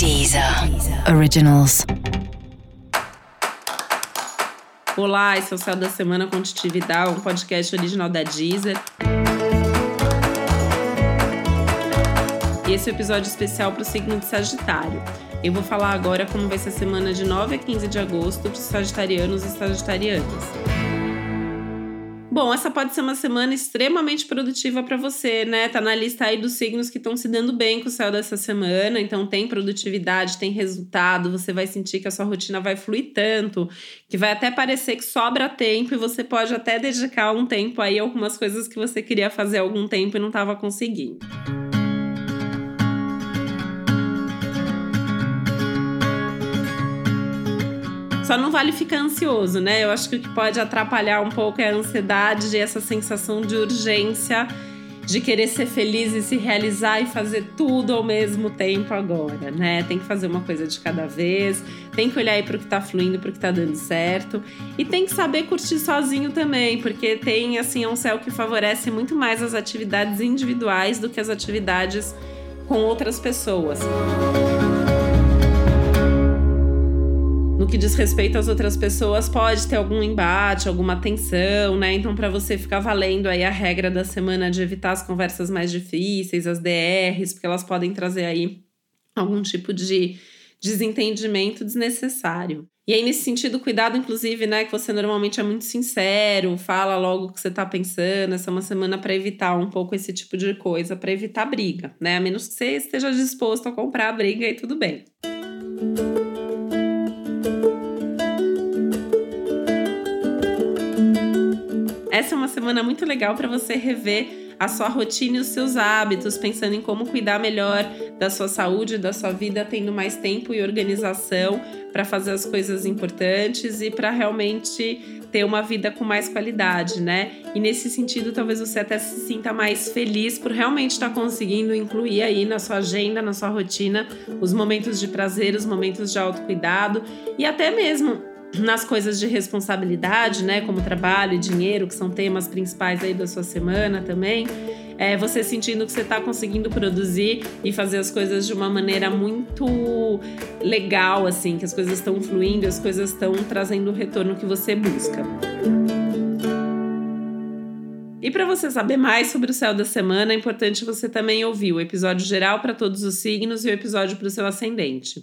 Deezer Originals. Olá, esse é o Céu da Semana com um podcast original da Deezer. E esse é o um episódio especial para o signo de Sagitário. Eu vou falar agora como vai ser a semana de 9 a 15 de agosto para os sagitarianos e sagitarianas. Bom, essa pode ser uma semana extremamente produtiva para você, né? Tá na lista aí dos signos que estão se dando bem com o céu dessa semana, então tem produtividade, tem resultado, você vai sentir que a sua rotina vai fluir tanto, que vai até parecer que sobra tempo e você pode até dedicar um tempo aí a algumas coisas que você queria fazer há algum tempo e não estava conseguindo. Só não vale ficar ansioso, né? Eu acho que o que pode atrapalhar um pouco é a ansiedade e essa sensação de urgência de querer ser feliz e se realizar e fazer tudo ao mesmo tempo agora, né? Tem que fazer uma coisa de cada vez, tem que olhar aí para o que está fluindo, para o que está dando certo e tem que saber curtir sozinho também, porque tem assim é um céu que favorece muito mais as atividades individuais do que as atividades com outras pessoas. Música que diz respeito às outras pessoas, pode ter algum embate, alguma tensão, né? Então, para você ficar valendo aí a regra da semana de evitar as conversas mais difíceis, as DRs, porque elas podem trazer aí algum tipo de desentendimento desnecessário. E aí, nesse sentido, cuidado, inclusive, né? Que você normalmente é muito sincero, fala logo o que você tá pensando. Essa é uma semana para evitar um pouco esse tipo de coisa, para evitar briga, né? A menos que você esteja disposto a comprar a briga e tudo bem. Essa é uma semana muito legal para você rever a sua rotina e os seus hábitos, pensando em como cuidar melhor da sua saúde, da sua vida, tendo mais tempo e organização para fazer as coisas importantes e para realmente ter uma vida com mais qualidade, né? E nesse sentido, talvez você até se sinta mais feliz por realmente estar tá conseguindo incluir aí na sua agenda, na sua rotina, os momentos de prazer, os momentos de autocuidado e até mesmo nas coisas de responsabilidade, né, como trabalho e dinheiro, que são temas principais aí da sua semana também, é você sentindo que você está conseguindo produzir e fazer as coisas de uma maneira muito legal, assim, que as coisas estão fluindo, as coisas estão trazendo o retorno que você busca. E para você saber mais sobre o céu da semana, é importante você também ouvir o episódio geral para todos os signos e o episódio para o seu ascendente.